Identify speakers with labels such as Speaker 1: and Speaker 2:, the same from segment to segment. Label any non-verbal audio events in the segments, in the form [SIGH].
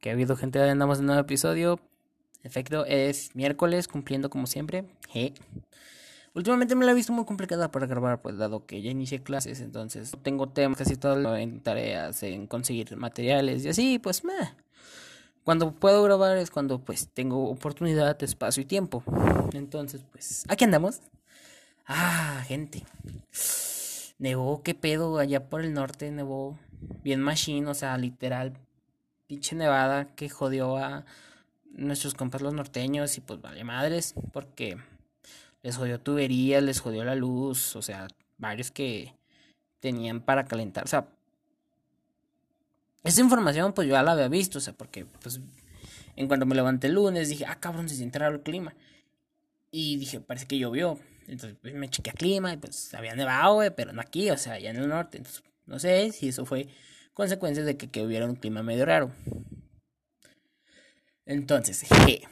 Speaker 1: que ha habido gente, andamos en nuevo episodio. Efecto, es miércoles, cumpliendo como siempre. Últimamente me la he visto muy complicada para grabar, pues dado que ya inicié clases, entonces tengo temas casi todo en tareas, en conseguir materiales y así, pues meh. Cuando puedo grabar es cuando pues tengo oportunidad, espacio y tiempo. Entonces, pues, aquí andamos. Ah, gente. Nevó, qué pedo, allá por el norte nevó. Bien machine, o sea, literal. Pinche nevada que jodió a nuestros compas los norteños y pues vale madres. Porque les jodió tuberías, les jodió la luz. O sea, varios que tenían para calentar. O sea, esa información pues yo ya la había visto. O sea, porque pues en cuanto me levanté el lunes dije, ah, cabrón, se siente raro el clima. Y dije, parece que llovió. Entonces pues, me chequé a clima y pues había nevado, pero no aquí, o sea, allá en el norte. Entonces, no sé si eso fue consecuencia de que, que hubiera un clima medio raro. Entonces, je.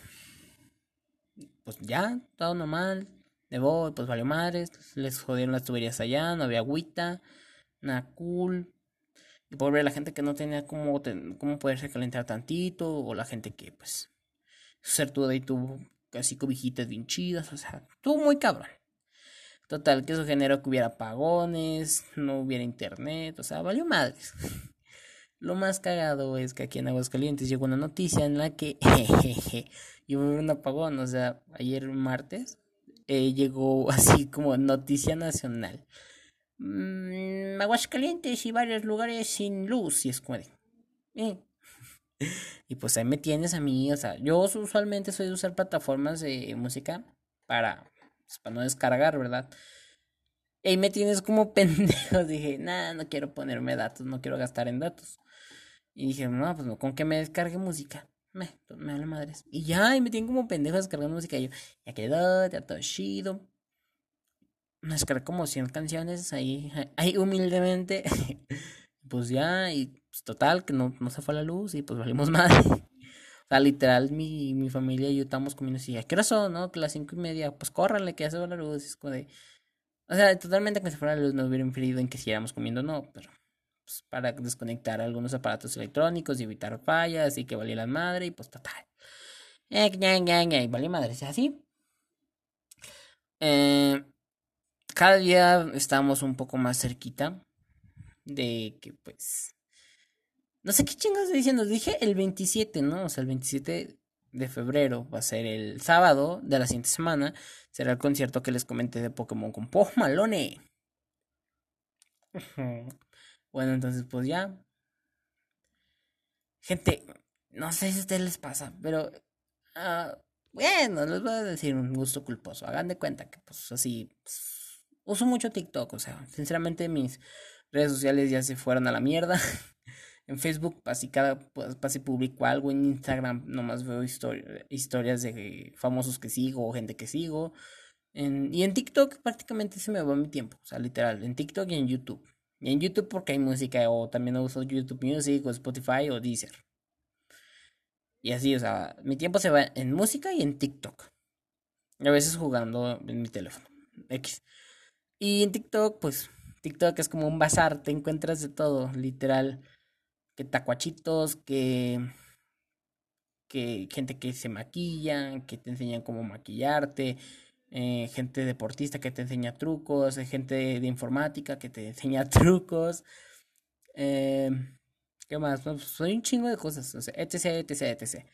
Speaker 1: pues ya, todo normal. Nevó, pues valió madres. Les jodieron las tuberías allá, no había agüita, nada cool. Y por ver la gente que no tenía cómo, cómo poderse calentar tantito, o la gente que, pues, ser todo y tuvo casi cobijitas bien chidas, o sea, estuvo muy cabrón. Total, que eso generó que hubiera apagones, no hubiera internet, o sea, valió madres. Lo más cagado es que aquí en Aguascalientes llegó una noticia en la que [LAUGHS] jejeje, hubo un apagón, o sea, ayer martes eh, llegó [LAUGHS] así como noticia nacional. Mm, Aguascalientes y varios lugares sin luz y es como eh. [LAUGHS] Y pues ahí me tienes a mí, o sea, yo usualmente soy de usar plataformas de música para pues, para no descargar, ¿verdad? Y me tienes como pendejo. Dije, nada, no quiero ponerme datos, no quiero gastar en datos. Y dije, no, pues no, con que me descargue música. Me, me vale madres. Y ya, y me tienen como pendejo descargando música. Y yo, ya quedó, ya todo chido. Me descargué como 100 canciones ahí, ahí humildemente. [LAUGHS] pues ya, y pues total, que no, no se fue la luz y pues valimos [LAUGHS] madre. O sea, literal, mi, mi familia y yo estamos comiendo así. ¿A qué hora son, no? Que las cinco y media. Pues córranle, que ya se va la luz. Es como de... O sea, totalmente que se fuera la luz no hubiera inferido en que siguiéramos comiendo, no. Pero pues, para desconectar algunos aparatos electrónicos y evitar fallas y que valiera la madre. Y pues total. Eh, y vale madre. ¿Es así? Eh, cada día estamos un poco más cerquita de que pues no sé qué chingados estoy diciendo. Dije el 27, ¿no? O sea, el 27 de febrero va a ser el sábado de la siguiente semana. Será el concierto que les comenté de Pokémon con Poh Malone. Bueno, entonces pues ya. Gente, no sé si a ustedes les pasa, pero... Uh, bueno, les voy a decir un gusto culposo. Hagan de cuenta que pues así... Pues, uso mucho TikTok, o sea, sinceramente mis redes sociales ya se fueron a la mierda. [LAUGHS] En Facebook, así cada, pues, así publico algo. En Instagram nomás veo historias de famosos que sigo o gente que sigo. En, y en TikTok prácticamente se me va mi tiempo. O sea, literal, en TikTok y en YouTube. Y en YouTube porque hay música o también uso YouTube Music o Spotify o Deezer. Y así, o sea, mi tiempo se va en música y en TikTok. a veces jugando en mi teléfono. X. Y en TikTok, pues, TikTok es como un bazar, te encuentras de todo, literal que tacuachitos, que, que gente que se maquilla, que te enseñan cómo maquillarte, eh, gente deportista que te enseña trucos, eh, gente de, informática que te [LAUGHS] enseña trucos. Eh, ¿Qué más? Pues soy un chingo de cosas, o sea, etc, etc, etc.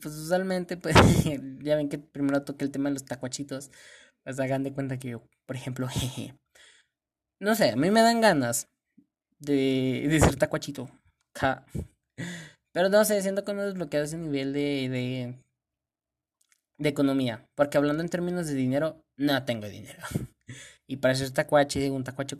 Speaker 1: Pues usualmente, pues, [LAUGHS] ya ven que primero toqué el tema de los tacuachitos. Pues hagan de cuenta que yo, por ejemplo, [LAUGHS] jeje. No sé, a mí me dan ganas de, de ser tacuachito. Pero no sé, siento que uno desbloquea ese nivel de, de, de economía. Porque hablando en términos de dinero, no tengo dinero. [LAUGHS] Y para ser tacuache, un tacuache,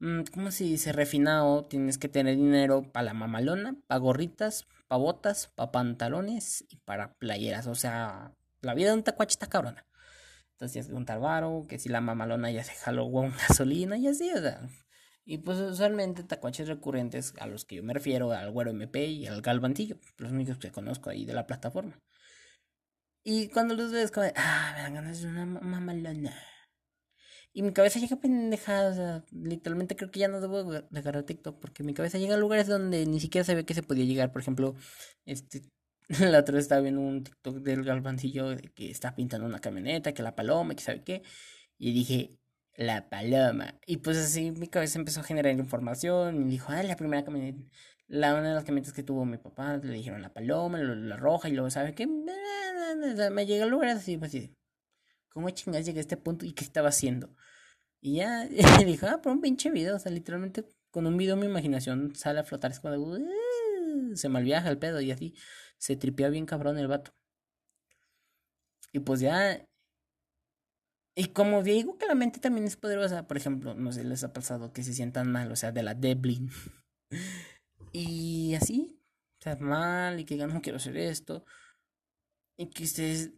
Speaker 1: mm, ¿cómo se dice? Refinado, tienes que tener dinero para la mamalona, para gorritas, para botas, para pantalones y para playeras. O sea, la vida de un tacuache está cabrona. Entonces tienes que juntar varo, que si la mamalona ya se jaló [LAUGHS] con gasolina y así, o sea, y pues usualmente tacuaches recurrentes a los que yo me refiero, al Güero MP y al Galvantillo, los únicos que conozco ahí de la plataforma. Y cuando los ves, como, ah, me dan ganas de una mamalona. Y mi cabeza llega pendejada, o sea, literalmente creo que ya no debo de agarrar TikTok porque mi cabeza llega a lugares donde ni siquiera sabía que se podía llegar. Por ejemplo, este, [LAUGHS] la otra vez estaba viendo un TikTok del galvancillo que está pintando una camioneta, que la paloma, que sabe qué. Y dije, la paloma. Y pues así mi cabeza empezó a generar información y dijo, ah, la primera camioneta, la una de las camionetas que tuvo mi papá, le dijeron la paloma, la, roja, y luego, ¿sabe qué? Me llega al lugar así, pues así, ¿cómo chingas llegué a este punto y qué estaba haciendo? Y ya [LAUGHS] dijo, ah, por un pinche video, o sea, literalmente con un video mi imaginación sale a flotar, es como de, se malviaja el pedo y así, se tripea bien cabrón el vato. Y pues ya y como digo que la mente también es poderosa, por ejemplo, no sé, les ha pasado que se sientan mal, o sea, de la Deblin. [LAUGHS] y así, o sea, mal y que ya no quiero hacer esto. Y que ustedes...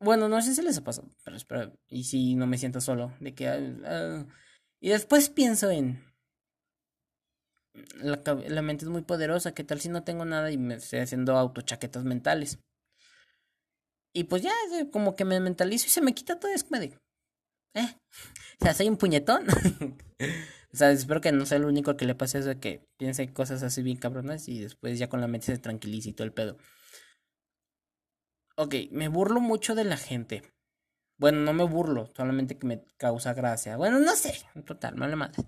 Speaker 1: Bueno, no sé si les ha pasado, pero espero, y si no me siento solo, de que... Ah, ah, y después pienso en... La, la, mente es muy poderosa, ¿qué tal si no tengo nada y me estoy haciendo autochaquetas mentales? Y pues ya, como que me mentalizo y se me quita todo, es como de, ¿Eh? O sea, soy un puñetón. [LAUGHS] o sea, espero que no sea el único que le pase eso de que piense cosas así bien cabronas y después ya con la mente se tranquiliza y todo el pedo. Ok, me burlo mucho de la gente. Bueno, no me burlo, solamente que me causa gracia. Bueno, no sé, en total, me vale madre.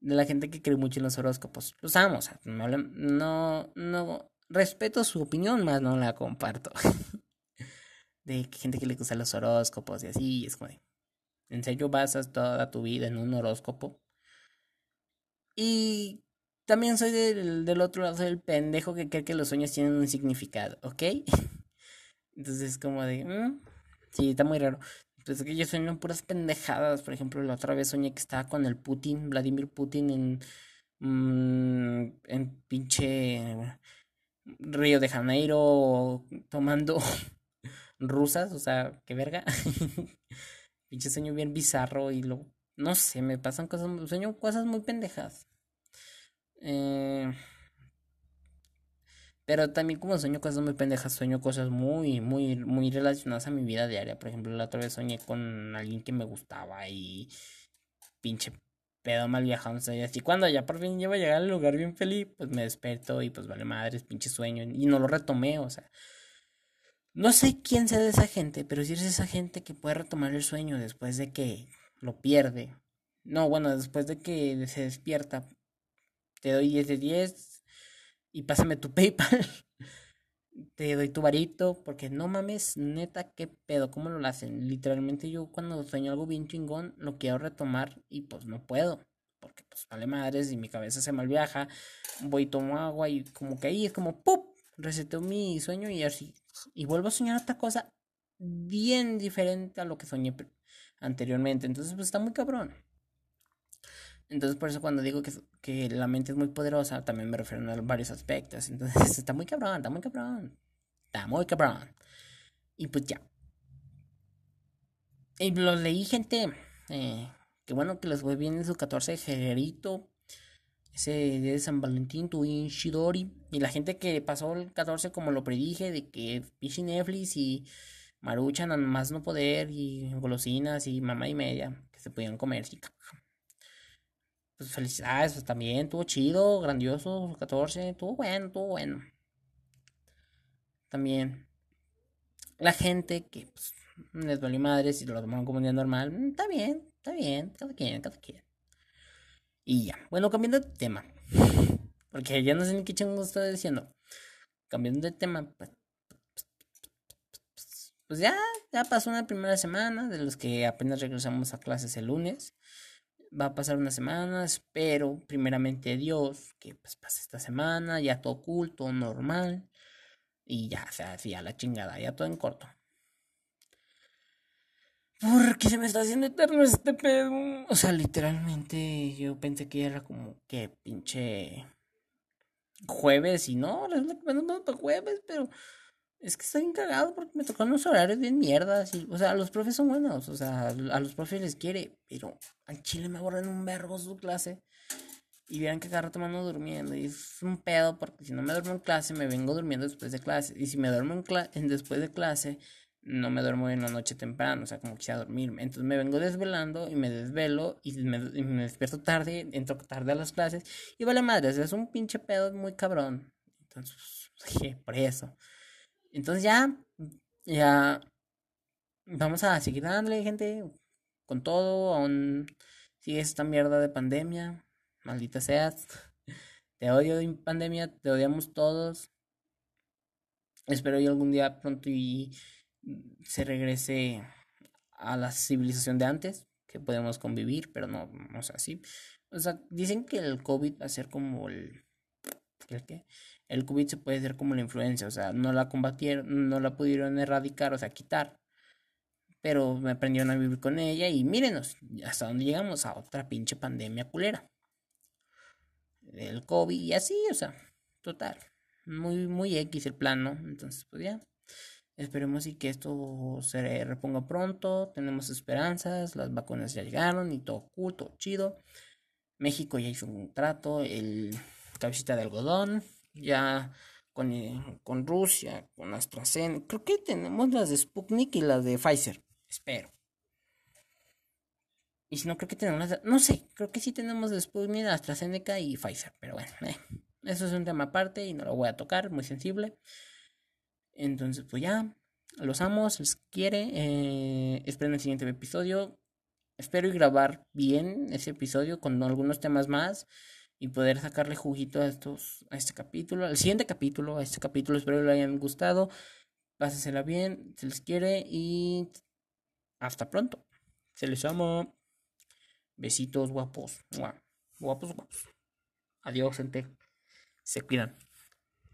Speaker 1: De la gente que cree mucho en los horóscopos. Los amo, o sea, no, no, respeto su opinión, más no la comparto. [LAUGHS] de gente que le gusta los horóscopos y así, es como de, ¿En serio basas toda tu vida en un horóscopo? Y también soy del, del otro lado, soy el pendejo que cree que los sueños tienen un significado, ¿ok? [LAUGHS] Entonces, como de, mm, sí, está muy raro. Pues que yo sueño puras pendejadas. Por ejemplo, la otra vez soñé que estaba con el Putin, Vladimir Putin, en, mm, en pinche Río de Janeiro, tomando [LAUGHS] rusas, o sea, qué verga. [LAUGHS] pinche sueño bien bizarro y lo, no sé, me pasan cosas, sueño cosas muy pendejas. Eh, pero también como sueño cosas muy pendejas, sueño cosas muy, muy, muy relacionadas a mi vida diaria. Por ejemplo, la otra vez soñé con alguien que me gustaba y pinche pedo mal viajando. y así cuando ya por fin llevo a llegar al lugar bien feliz, pues me desperto y pues vale madres, pinche sueño. Y no lo retomé, o sea. No sé quién sea de esa gente, pero si eres esa gente que puede retomar el sueño después de que lo pierde. No, bueno, después de que se despierta. Te doy 10 de 10 y pásame tu [LAUGHS] PayPal. te doy tu varito, porque no mames, neta, qué pedo, ¿cómo lo hacen? Literalmente yo cuando sueño algo bien chingón, lo quiero retomar y pues no puedo. Porque pues vale madres y mi cabeza se mal viaja. Voy tomo agua y como que ahí es como ¡pup! reseteo mi sueño y así. Y vuelvo a soñar otra cosa bien diferente a lo que soñé anteriormente. Entonces, pues está muy cabrón. Entonces, por eso cuando digo que, que la mente es muy poderosa, también me refiero a varios aspectos. Entonces, [LAUGHS] está muy cabrón, está muy cabrón. Está muy cabrón. Y pues ya. Y lo leí, gente. Eh, que bueno que les fue bien en su 14 de ese día de San Valentín, tuve Shidori. Y la gente que pasó el 14 como lo predije, de que Pichi Netflix y Maruchan más no poder, y golosinas y mamá y media, que se podían comer. Pues felicidades, pues también, estuvo chido, grandioso, el 14, estuvo bueno, estuvo bueno. También, la gente que pues, les valió madre si lo tomaron como un día normal, mm, está bien, está bien, cada quien, cada quien. Y ya. Bueno, cambiando de tema. [LAUGHS] Porque ya no sé ni qué chingo estoy diciendo. Cambiando de tema. Pues, pues ya, ya pasó una primera semana de los que apenas regresamos a clases el lunes. Va a pasar una semana, espero primeramente Dios que pues pase esta semana, ya todo culto, normal. Y ya, o sea, ya la chingada, ya todo en corto. Porque se me está haciendo eterno este pedo. O sea, literalmente yo pensé que era como que pinche jueves y no, resulta que para jueves, pero es que estoy encagado porque me tocan unos horarios bien mierdas. o sea, los profes son buenos, o sea, a los profes les quiere, pero al chile me abordan un vergo su clase. Y vean que cada rato me durmiendo. Y es un pedo porque si no me duermo en clase, me vengo durmiendo después de clase. Y si me duermo en después de clase, no me duermo en la noche temprano, o sea, como quisiera dormirme. Entonces me vengo desvelando y me desvelo y me, despierto tarde, entro tarde a las clases y vale madre, o sea, es un pinche pedo muy cabrón. Entonces, pues, [LAUGHS] por eso. Entonces ya, ya, vamos a seguir dándole, gente, con todo, aún sigue esta mierda de pandemia, maldita seas. [LAUGHS] Te odio, pandemia, te odiamos todos. Espero yo algún día pronto y se regrese a la civilización de antes, que podemos convivir, pero no, no es así. O sea, dicen que el COVID va a ser como el... ¿El qué? El COVID se puede hacer como la influencia, o sea, no la combatieron, no la pudieron erradicar, o sea, quitar. Pero me aprendieron a vivir con ella y mírenos, hasta dónde llegamos a otra pinche pandemia culera. El COVID y así, o sea, total. Muy, muy X el plan, ¿no? Entonces, pues ya. Esperemos y que esto se reponga pronto. Tenemos esperanzas. Las vacunas ya llegaron y todo cool, chido. México ya hizo un trato. El cabecita de algodón. Ya con, eh, con Rusia, con AstraZeneca. Creo que tenemos las de Sputnik y las de Pfizer. Espero. Y si no, creo que tenemos las de, No sé, creo que sí tenemos de Sputnik, AstraZeneca y Pfizer. Pero bueno, eh, eso es un tema aparte y no lo voy a tocar, muy sensible. Entonces, pues ya, los amo, les quiere. Eh, esperen el siguiente episodio. Espero y grabar bien ese episodio con algunos temas más y poder sacarle juguito a estos a este capítulo, al siguiente capítulo, a este capítulo. Espero que les hayan gustado. Pásensela bien, se les quiere y hasta pronto. Se les amo. Besitos guapos. Guapos, guapos. Adiós, gente. Se cuidan.